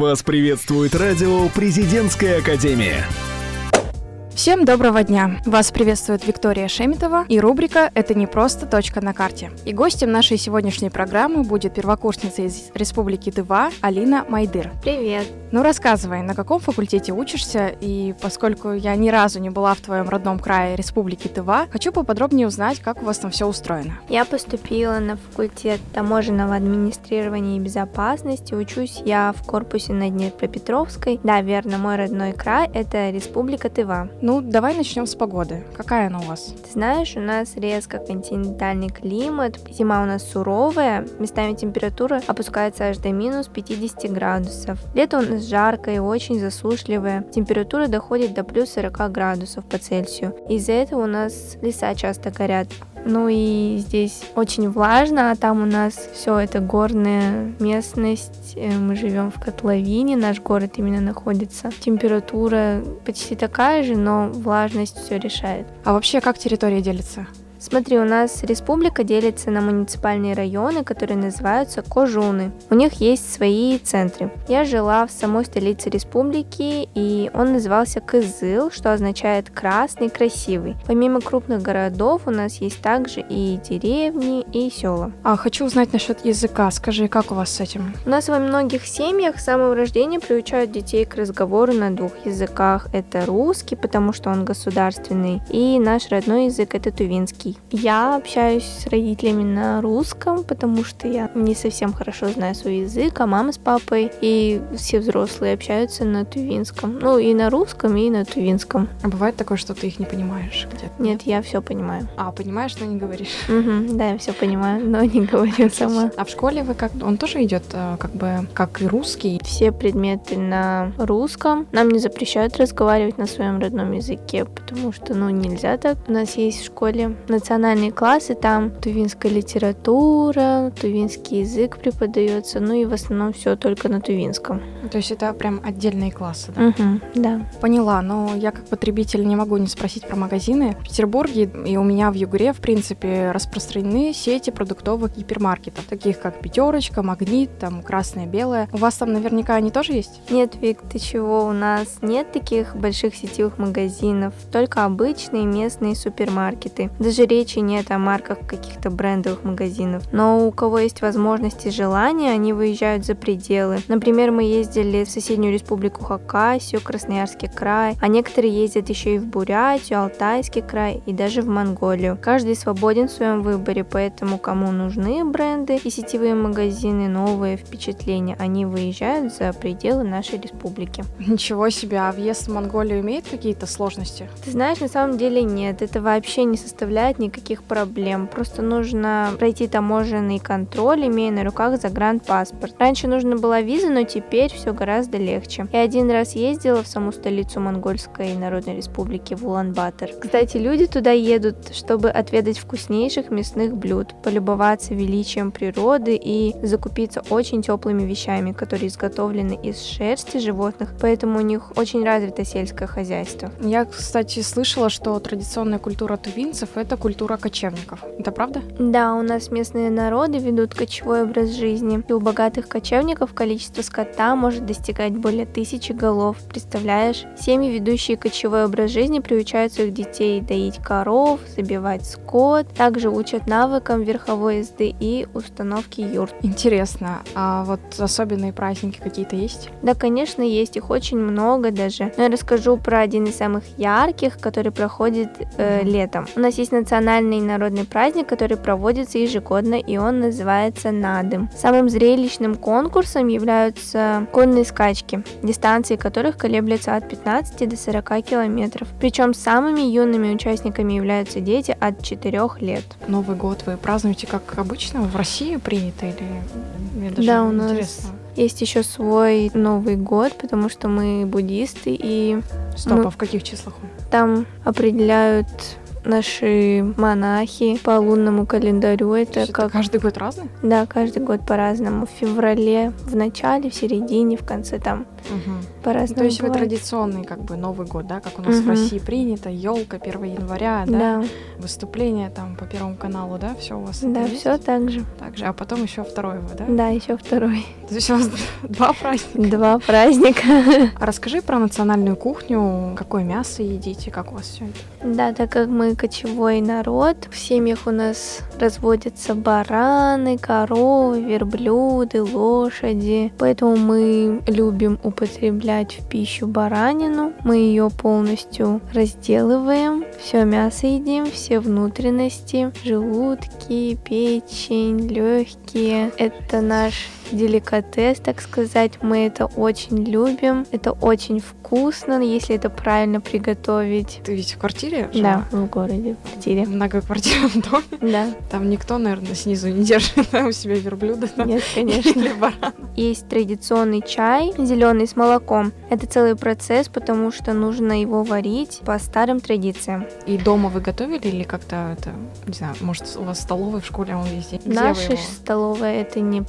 Вас приветствует радио «Президентская академия». Всем доброго дня! Вас приветствует Виктория Шемитова и рубрика «Это не просто точка на карте». И гостем нашей сегодняшней программы будет первокурсница из Республики Тыва Алина Майдыр. Привет! Ну рассказывай, на каком факультете учишься, и поскольку я ни разу не была в твоем родном крае Республики Тыва, хочу поподробнее узнать, как у вас там все устроено. Я поступила на факультет таможенного администрирования и безопасности, учусь я в корпусе на Днепропетровской. Да, верно, мой родной край — это Республика Тыва. Ну, давай начнем с погоды. Какая она у вас? Ты знаешь, у нас резко континентальный климат, зима у нас суровая, местами температура опускается аж до минус 50 градусов. Лето у нас жаркое и очень засушливое. Температура доходит до плюс 40 градусов по Цельсию. Из-за этого у нас леса часто горят. Ну и здесь очень влажно, а там у нас все это горная местность. Э, мы живем в котловине, наш город именно находится. Температура почти такая же, но влажность все решает. А вообще как территория делится? Смотри, у нас республика делится на муниципальные районы, которые называются кожуны. У них есть свои центры. Я жила в самой столице республики, и он назывался Кызыл, что означает красный, красивый. Помимо крупных городов у нас есть также и деревни, и села. А хочу узнать насчет языка. Скажи, как у вас с этим? У нас во многих семьях с самого рождения приучают детей к разговору на двух языках. Это русский, потому что он государственный, и наш родной язык это тувинский русский. Я общаюсь с родителями на русском, потому что я не совсем хорошо знаю свой язык, а мама с папой и все взрослые общаются на тувинском. Ну и на русском, и на тувинском. А бывает такое, что ты их не понимаешь где-то? Нет, я все понимаю. А, понимаешь, но не говоришь? Угу, да, я все понимаю, но не говорю сама. А в школе вы как? Он тоже идет э, как бы как и русский? Все предметы на русском. Нам не запрещают разговаривать на своем родном языке, потому что, ну, нельзя так. У нас есть в школе национальные классы, там тувинская литература, тувинский язык преподается, ну и в основном все только на тувинском. То есть это прям отдельные классы, да? Угу, да. Поняла, но я как потребитель не могу не спросить про магазины. В Петербурге и у меня в Югре, в принципе, распространены сети продуктовых гипермаркетов, таких как Пятерочка, Магнит, там Красное, Белое. У вас там наверняка они тоже есть? Нет, Вик, ты чего? У нас нет таких больших сетевых магазинов, только обычные местные супермаркеты. Даже речи нет о марках каких-то брендовых магазинов. Но у кого есть возможность и желание, они выезжают за пределы. Например, мы ездили в соседнюю республику Хакасию, Красноярский край, а некоторые ездят еще и в Бурятию, Алтайский край и даже в Монголию. Каждый свободен в своем выборе, поэтому кому нужны бренды и сетевые магазины, новые впечатления, они выезжают за пределы нашей республики. Ничего себе, а въезд в Монголию имеет какие-то сложности? Ты знаешь, на самом деле нет, это вообще не составляет никаких проблем. Просто нужно пройти таможенный контроль, имея на руках загранпаспорт. Раньше нужно была виза, но теперь все гораздо легче. Я один раз ездила в саму столицу Монгольской Народной Республики в Улан-Батор. Кстати, люди туда едут, чтобы отведать вкуснейших мясных блюд, полюбоваться величием природы и закупиться очень теплыми вещами, которые изготовлены из шерсти животных, поэтому у них очень развито сельское хозяйство. Я, кстати, слышала, что традиционная культура тувинцев — это культура культура кочевников. Это правда? Да, у нас местные народы ведут кочевой образ жизни. И у богатых кочевников количество скота может достигать более тысячи голов. Представляешь? Семьи, ведущие кочевой образ жизни, приучают своих детей доить коров, забивать скот. Также учат навыкам верховой езды и установки юрт. Интересно. А вот особенные праздники какие-то есть? Да, конечно, есть. Их очень много даже. Но я расскажу про один из самых ярких, который проходит э, летом. У нас есть национальный национальный народный праздник, который проводится ежегодно, и он называется Надым. Самым зрелищным конкурсом являются конные скачки, дистанции которых колеблются от 15 до 40 километров. Причем самыми юными участниками являются дети от 4 лет. Новый год вы празднуете как обычно? В России принято или... Мне даже да, у нас интересно. есть еще свой Новый год, потому что мы буддисты и... Стоп, ну, а в каких числах? Там определяют наши монахи по лунному календарю. Это Что, как... каждый год разный? Да, каждый год по-разному. В феврале, в начале, в середине, в конце там по-разному То есть вы бывает. традиционный как бы Новый год, да, как у нас в Мгм. России принято, елка 1 января, да, Да, выступление там по Первому каналу, да, все у вас да, все так же. так же, а потом еще второй вы, да? Да, еще второй. То есть у вас два праздника. Два праздника. А расскажи про национальную кухню, какое мясо едите, как у вас все это? Да, так как мы кочевой народ, в семьях у нас разводятся бараны, коровы, верблюды, лошади. Поэтому мы любим употреблять в пищу баранину. Мы ее полностью разделываем, все мясо едим, все внутренности, желудки, печень, легкие. Это наш деликатес, так сказать. Мы это очень любим. Это очень вкусно, если это правильно приготовить. Ты ведь в квартире Да, жила? в городе, в квартире. В многоквартирном доме. Да, Там никто, наверное, снизу не держит да, у себя верблюда. да? нет, конечно. Или барана. Есть традиционный чай, зеленый с молоком. Это целый процесс, потому что нужно его варить по старым традициям. И дома вы готовили или как-то это, не знаю, может, у вас в столовой, в школе, а он везде? Наша столовая это не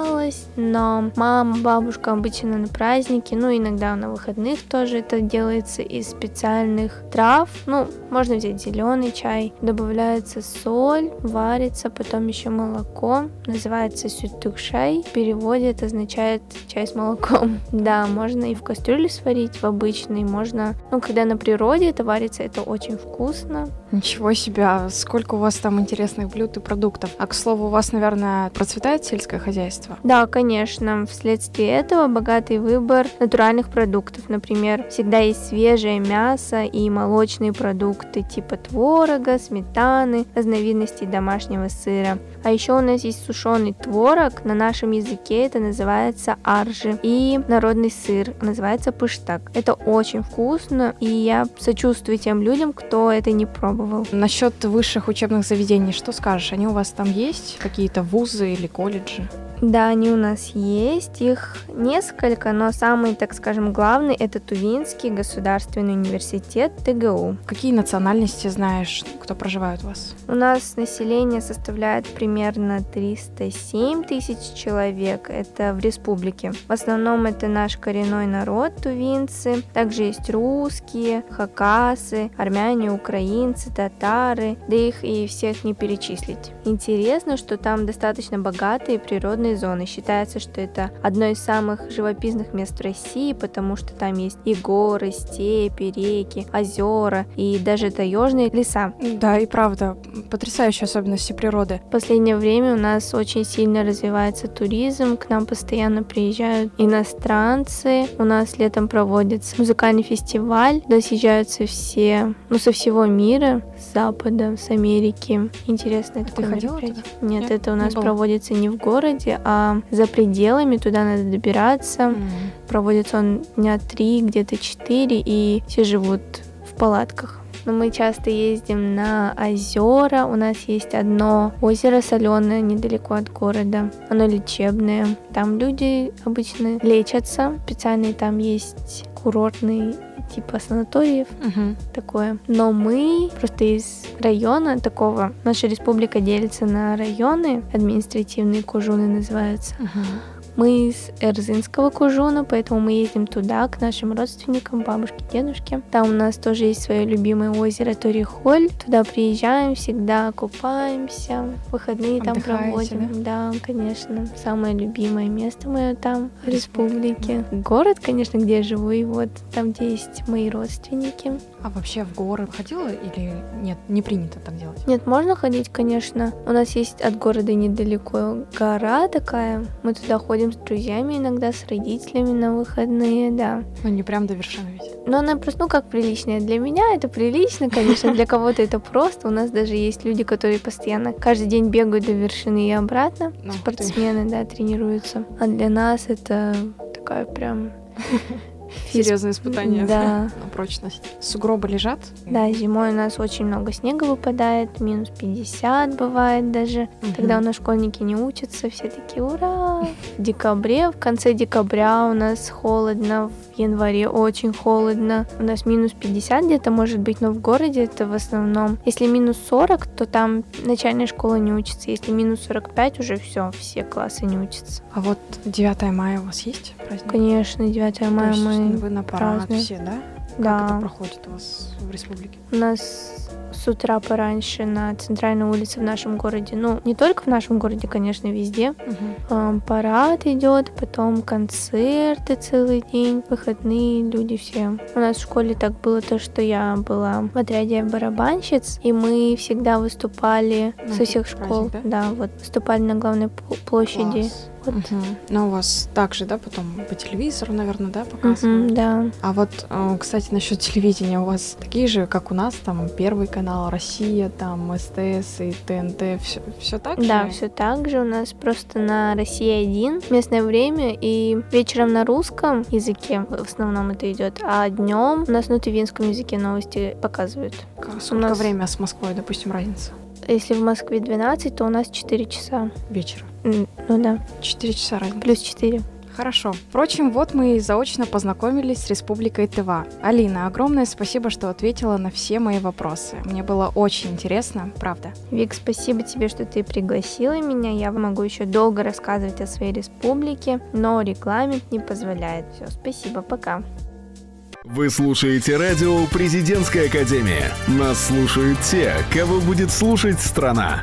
продавалось, но мама, бабушка обычно на праздники, ну иногда на выходных тоже это делается из специальных трав. Ну, можно взять зеленый чай, добавляется соль, варится, потом еще молоко, называется сютукшай. В переводе это означает чай с молоком. Да, можно и в кастрюле сварить, в обычной, можно, ну, когда на природе это варится, это очень вкусно. Ничего себе, а сколько у вас там интересных блюд и продуктов. А, к слову, у вас, наверное, процветает сельское хозяйство? Да, конечно. Вследствие этого богатый выбор натуральных продуктов. Например, всегда есть свежее мясо и молочные продукты типа творога, сметаны, разновидностей домашнего сыра. А еще у нас есть сушеный творог, на нашем языке это называется аржи, и народный сыр называется пыштак. Это очень вкусно, и я сочувствую тем людям, кто это не пробовал. Насчет высших учебных заведений, что скажешь? Они у вас там есть? Какие-то вузы или колледжи? Да, они у нас есть, их несколько, но самый, так скажем, главный это Тувинский государственный университет ТГУ. Какие национальности знаешь, кто проживает у вас? У нас население составляет примерно 307 тысяч человек, это в республике. В основном это наш коренной народ, тувинцы, также есть русские, хакасы, армяне, украинцы, татары, да их и всех не перечислить. Интересно, что там достаточно богатые природные зоны. Считается, что это одно из самых живописных мест в России, потому что там есть и горы, степи, реки, озера и даже таежные леса. Да, и правда, потрясающие особенности природы. В последнее время у нас очень сильно развивается туризм, к нам постоянно приезжают иностранцы, у нас летом проводится музыкальный фестиваль, туда съезжаются все, ну, со всего мира, с Запада, с Америки. Интересно, это ты ходила туда? Нет, Нет? это у Не нас было? проводится не в городе, а за пределами, туда надо добираться. Проводится он дня три, где-то четыре, и все живут в палатках. Но мы часто ездим на озера. У нас есть одно озеро соленое недалеко от города. Оно лечебное. Там люди обычно лечатся. Специальные там есть курортные типа санаториев Мгм. такое. Но мы просто из района такого, наша республика делится на районы, административные кужуны называются. Мгм. Мы из Эрзинского кужуна, поэтому мы ездим туда, к нашим родственникам, бабушке, дедушке. Там у нас тоже есть свое любимое озеро Торихоль. Туда приезжаем, всегда купаемся, выходные там Отдыхаете, проводим. Да? конечно. Самое любимое место мое там, в республике. Город, конечно, где я живу, и вот там, где есть мои родственники. А вообще в горы ходила или нет? Не принято так делать? Нет, можно ходить, конечно. У нас есть от города недалеко гора такая. Мы туда ходим с друзьями иногда, с родителями на выходные, да. Ну, не прям до вершины ведь. Но она просто, ну как приличная. Для меня это прилично, конечно, для кого-то это просто. У нас даже есть люди, которые постоянно каждый день бегают до вершины и обратно. Ну, ты. Спортсмены, да, тренируются. А для нас это такая прям Серьезное испытание Да. на прочность. Сугробы лежат? Да, зимой у нас очень много снега выпадает, минус 50 бывает даже. Тогда у нас школьники не учатся, все такие ура! В декабре, в конце декабря у нас холодно, в январе очень холодно. У нас минус 50 где-то может быть, но в городе это в основном. Если минус 40, то там начальная школа не учится. Если минус 45, уже все, все классы не учатся. А вот 9 мая у вас есть праздник? Конечно, 9 То мая есть мы... вы на парад празднуем. все, да? Как Да. это проходит у вас в республике? У нас с утра пораньше на центральной улице в нашем городе, ну, не только в нашем городе, конечно, везде, Ам, парад идет, потом концерты целый день, выходные люди все. У нас в школе так было то, что я была в отряде барабанщиц, и мы всегда выступали На со всех школ. праздник, да? вот выступали на главной пл- площади. Класс. Вот. Мгм. Но у вас также, да, потом по телевизору, наверное, да, показывают? Мгм, да. А вот, э, кстати, насчет телевидения, у вас такие же, как у нас, там Первый канал, Россия, там СТС и ТНТ, все, все так Да, же? все так же. У нас просто на Россия 1 местное время и вечером на русском языке в основном это идет, а днем у нас на тувинском языке новости показывают. Сколько нас- время с Москвой, допустим, разница? Если в Москве 12, то у нас 4 часа. Вечера. Ну да, Четыре часа разница. плюс 4. Хорошо. Впрочем, вот мы и заочно познакомились с Республикой Тыва. Алина, огромное спасибо, что ответила на все мои вопросы. Мне было очень интересно, правда. Вик, спасибо тебе, что ты пригласила меня. Я могу еще долго рассказывать о своей республике, но регламент не позволяет. Все, спасибо, пока. Вы слушаете радио «Президентская академия». Нас слушают те, кого будет слушать страна.